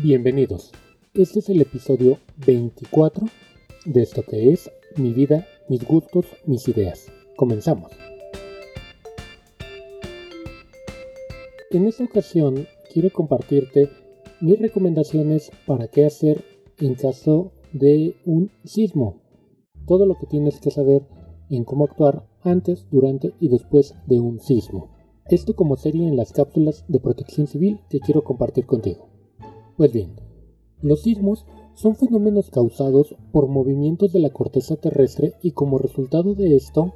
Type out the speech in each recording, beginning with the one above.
Bienvenidos. Este es el episodio 24 de esto que es mi vida, mis gustos, mis ideas. Comenzamos. En esta ocasión quiero compartirte mis recomendaciones para qué hacer en caso de un sismo. Todo lo que tienes que saber en cómo actuar antes, durante y después de un sismo. Esto como serie en las cápsulas de protección civil que quiero compartir contigo. Pues bien, los sismos son fenómenos causados por movimientos de la corteza terrestre y como resultado de esto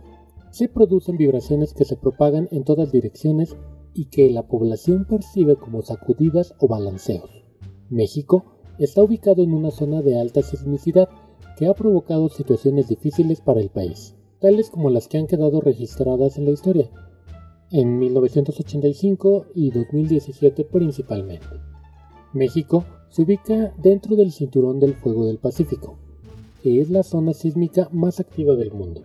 se producen vibraciones que se propagan en todas direcciones y que la población percibe como sacudidas o balanceos. México está ubicado en una zona de alta sismicidad que ha provocado situaciones difíciles para el país, tales como las que han quedado registradas en la historia, en 1985 y 2017 principalmente. México se ubica dentro del Cinturón del Fuego del Pacífico, que es la zona sísmica más activa del mundo.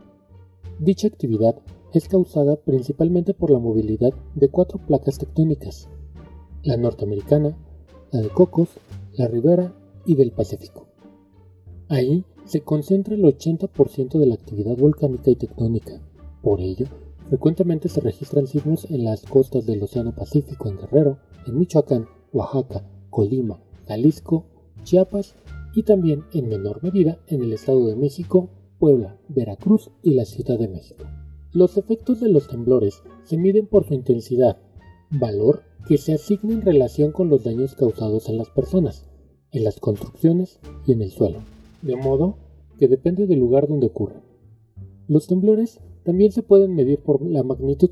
Dicha actividad es causada principalmente por la movilidad de cuatro placas tectónicas, la norteamericana, la de Cocos, la Ribera y del Pacífico. Ahí se concentra el 80% de la actividad volcánica y tectónica. Por ello, frecuentemente se registran sismos en las costas del Océano Pacífico en Guerrero, en Michoacán, Oaxaca, Colima, Jalisco, Chiapas y también en menor medida en el Estado de México, Puebla, Veracruz y la Ciudad de México. Los efectos de los temblores se miden por su intensidad, valor que se asigna en relación con los daños causados en las personas, en las construcciones y en el suelo, de modo que depende del lugar donde ocurra. Los temblores también se pueden medir por la magnitud,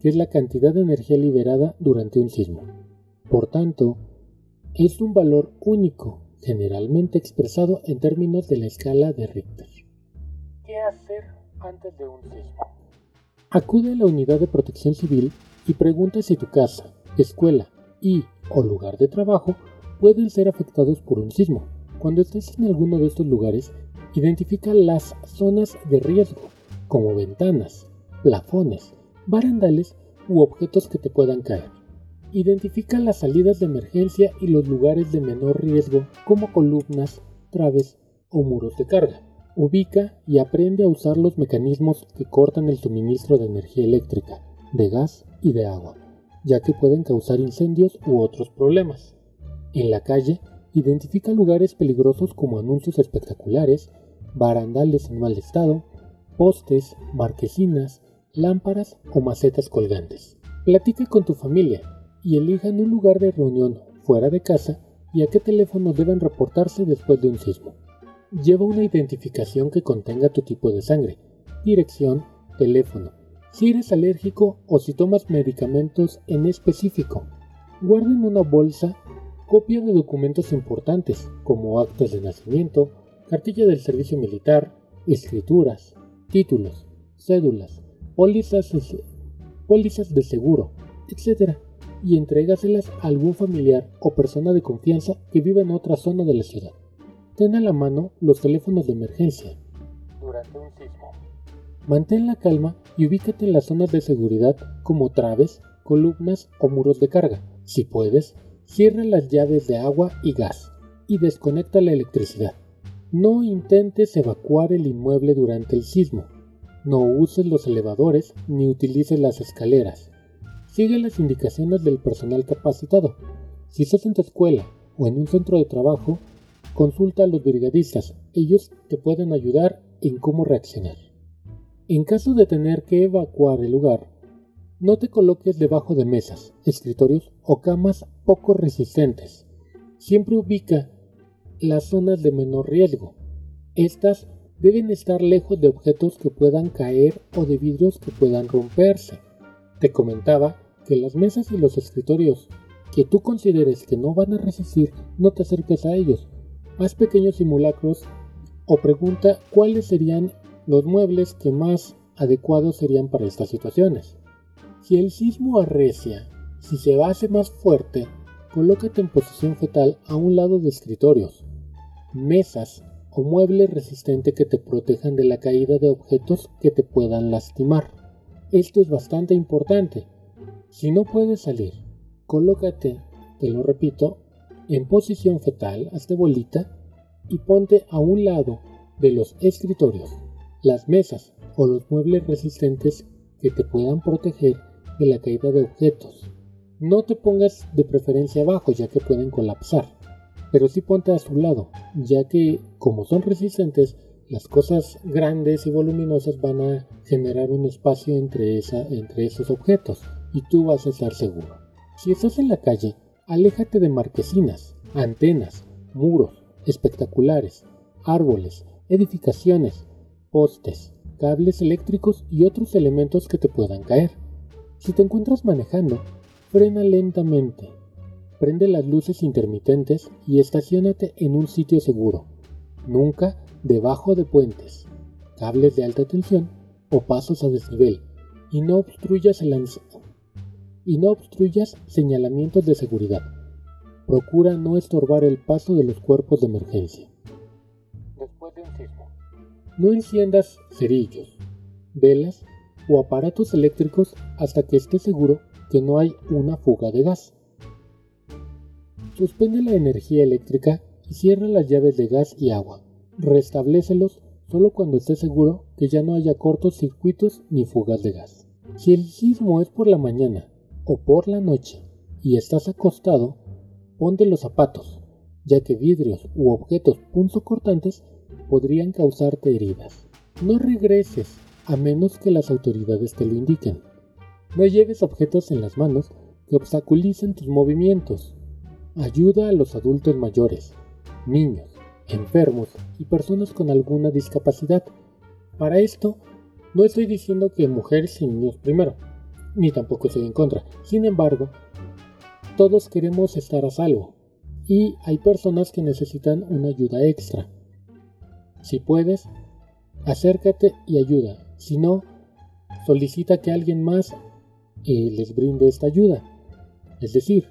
que es la cantidad de energía liberada durante un sismo. Por tanto, es un valor único, generalmente expresado en términos de la escala de Richter. ¿Qué hacer antes de un sismo? Acude a la unidad de protección civil y pregunta si tu casa, escuela y o lugar de trabajo pueden ser afectados por un sismo. Cuando estés en alguno de estos lugares, identifica las zonas de riesgo, como ventanas, plafones, barandales u objetos que te puedan caer. Identifica las salidas de emergencia y los lugares de menor riesgo como columnas, traves o muros de carga. Ubica y aprende a usar los mecanismos que cortan el suministro de energía eléctrica, de gas y de agua, ya que pueden causar incendios u otros problemas. En la calle, identifica lugares peligrosos como anuncios espectaculares, barandales en mal estado, postes, marquesinas, lámparas o macetas colgantes. Platica con tu familia y elijan un lugar de reunión fuera de casa y a qué teléfono deben reportarse después de un sismo. Lleva una identificación que contenga tu tipo de sangre, dirección, teléfono, si eres alérgico o si tomas medicamentos en específico. Guarda en una bolsa copia de documentos importantes como actas de nacimiento, cartilla del servicio militar, escrituras, títulos, cédulas, pólizas, pólizas de seguro, etc y entrégaselas a algún familiar o persona de confianza que viva en otra zona de la ciudad. Ten a la mano los teléfonos de emergencia. Durante un sismo. Mantén la calma y ubícate en las zonas de seguridad como traves, columnas o muros de carga. Si puedes, cierra las llaves de agua y gas y desconecta la electricidad. No intentes evacuar el inmueble durante el sismo. No uses los elevadores ni utilices las escaleras. Sigue las indicaciones del personal capacitado. Si estás en tu escuela o en un centro de trabajo, consulta a los brigadistas. Ellos te pueden ayudar en cómo reaccionar. En caso de tener que evacuar el lugar, no te coloques debajo de mesas, escritorios o camas poco resistentes. Siempre ubica las zonas de menor riesgo. Estas deben estar lejos de objetos que puedan caer o de vidrios que puedan romperse. Te comentaba que las mesas y los escritorios que tú consideres que no van a resistir, no te acerques a ellos. Haz pequeños simulacros o pregunta cuáles serían los muebles que más adecuados serían para estas situaciones. Si el sismo arrecia, si se hace más fuerte, colócate en posición fetal a un lado de escritorios, mesas o muebles resistentes que te protejan de la caída de objetos que te puedan lastimar. Esto es bastante importante. Si no puedes salir, colócate, te lo repito, en posición fetal, hazte bolita y ponte a un lado de los escritorios, las mesas o los muebles resistentes que te puedan proteger de la caída de objetos. No te pongas de preferencia abajo ya que pueden colapsar, pero sí ponte a su lado, ya que como son resistentes, las cosas grandes y voluminosas van a generar un espacio entre, esa, entre esos objetos y tú vas a estar seguro. Si estás en la calle, aléjate de marquesinas, antenas, muros, espectaculares, árboles, edificaciones, postes, cables eléctricos y otros elementos que te puedan caer. Si te encuentras manejando, frena lentamente, prende las luces intermitentes y estacionate en un sitio seguro, nunca debajo de puentes, cables de alta tensión o pasos a desnivel, y no obstruyas, el y no obstruyas señalamientos de seguridad. Procura no estorbar el paso de los cuerpos de emergencia. Después de un sismo. No enciendas cerillos, velas o aparatos eléctricos hasta que estés seguro que no hay una fuga de gas. Suspende la energía eléctrica y cierra las llaves de gas y agua. Restablécelos solo cuando estés seguro que ya no haya cortos circuitos ni fugas de gas. Si el sismo es por la mañana o por la noche y estás acostado, ponte los zapatos, ya que vidrios u objetos punzocortantes podrían causarte heridas. No regreses a menos que las autoridades te lo indiquen. No lleves objetos en las manos que obstaculicen tus movimientos. Ayuda a los adultos mayores, niños, enfermos y personas con alguna discapacidad. Para esto, no estoy diciendo que mujeres y niños primero, ni tampoco estoy en contra. Sin embargo, todos queremos estar a salvo y hay personas que necesitan una ayuda extra. Si puedes, acércate y ayuda. Si no, solicita que alguien más y les brinde esta ayuda. Es decir,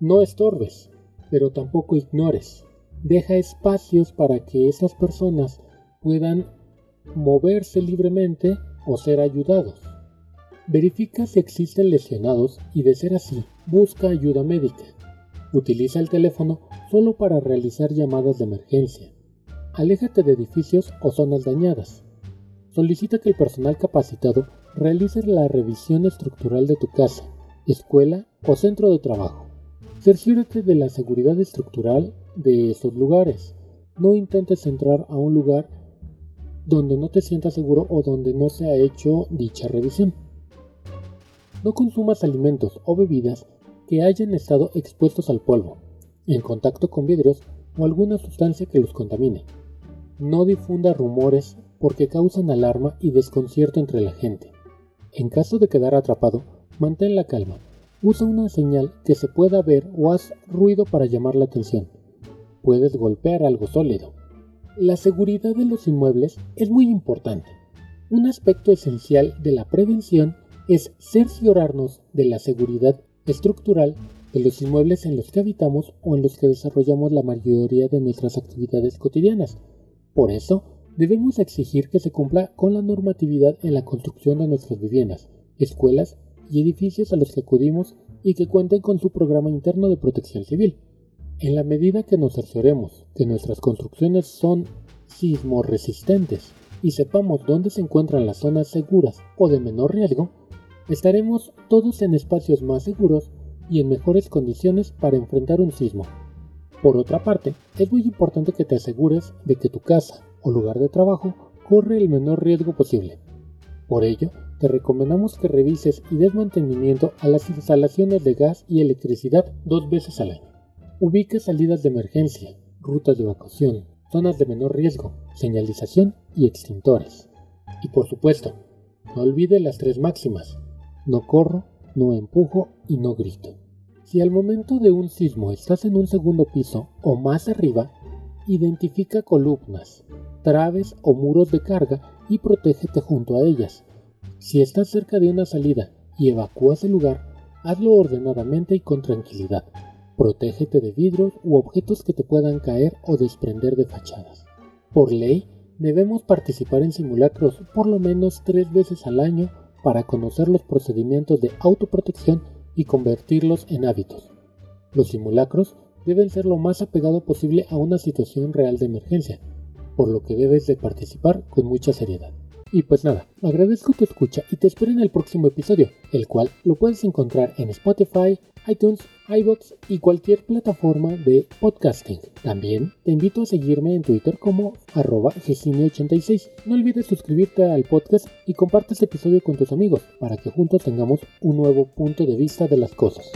no estorbes, pero tampoco ignores. Deja espacios para que esas personas puedan moverse libremente o ser ayudados. Verifica si existen lesionados y de ser así, busca ayuda médica. Utiliza el teléfono solo para realizar llamadas de emergencia. Aléjate de edificios o zonas dañadas. Solicita que el personal capacitado realices la revisión estructural de tu casa, escuela o centro de trabajo. Cerciórate de la seguridad estructural de esos lugares. No intentes entrar a un lugar donde no te sientas seguro o donde no se ha hecho dicha revisión. No consumas alimentos o bebidas que hayan estado expuestos al polvo, en contacto con vidrios o alguna sustancia que los contamine. No difunda rumores porque causan alarma y desconcierto entre la gente. En caso de quedar atrapado, mantén la calma. Usa una señal que se pueda ver o haz ruido para llamar la atención. Puedes golpear algo sólido. La seguridad de los inmuebles es muy importante. Un aspecto esencial de la prevención es cerciorarnos de la seguridad estructural de los inmuebles en los que habitamos o en los que desarrollamos la mayoría de nuestras actividades cotidianas. Por eso, debemos exigir que se cumpla con la normatividad en la construcción de nuestras viviendas, escuelas y edificios a los que acudimos y que cuenten con su programa interno de protección civil. En la medida que nos cercioremos que nuestras construcciones son sismo resistentes y sepamos dónde se encuentran las zonas seguras o de menor riesgo, estaremos todos en espacios más seguros y en mejores condiciones para enfrentar un sismo. Por otra parte, es muy importante que te asegures de que tu casa o lugar de trabajo corre el menor riesgo posible. Por ello, te recomendamos que revises y des mantenimiento a las instalaciones de gas y electricidad dos veces al año. Ubique salidas de emergencia, rutas de evacuación, zonas de menor riesgo, señalización y extintores. Y por supuesto, no olvide las tres máximas. No corro, no empujo y no grito. Si al momento de un sismo estás en un segundo piso o más arriba, identifica columnas, traves o muros de carga y protégete junto a ellas. Si estás cerca de una salida y evacúas el lugar, hazlo ordenadamente y con tranquilidad. Protégete de vidrios u objetos que te puedan caer o desprender de fachadas. Por ley, debemos participar en simulacros por lo menos tres veces al año para conocer los procedimientos de autoprotección y convertirlos en hábitos. Los simulacros deben ser lo más apegado posible a una situación real de emergencia, por lo que debes de participar con mucha seriedad. Y pues nada, agradezco tu escucha y te espero en el próximo episodio, el cual lo puedes encontrar en Spotify, iTunes, iBox y cualquier plataforma de podcasting. También te invito a seguirme en Twitter como arroba 86 No olvides suscribirte al podcast y comparte este episodio con tus amigos para que juntos tengamos un nuevo punto de vista de las cosas.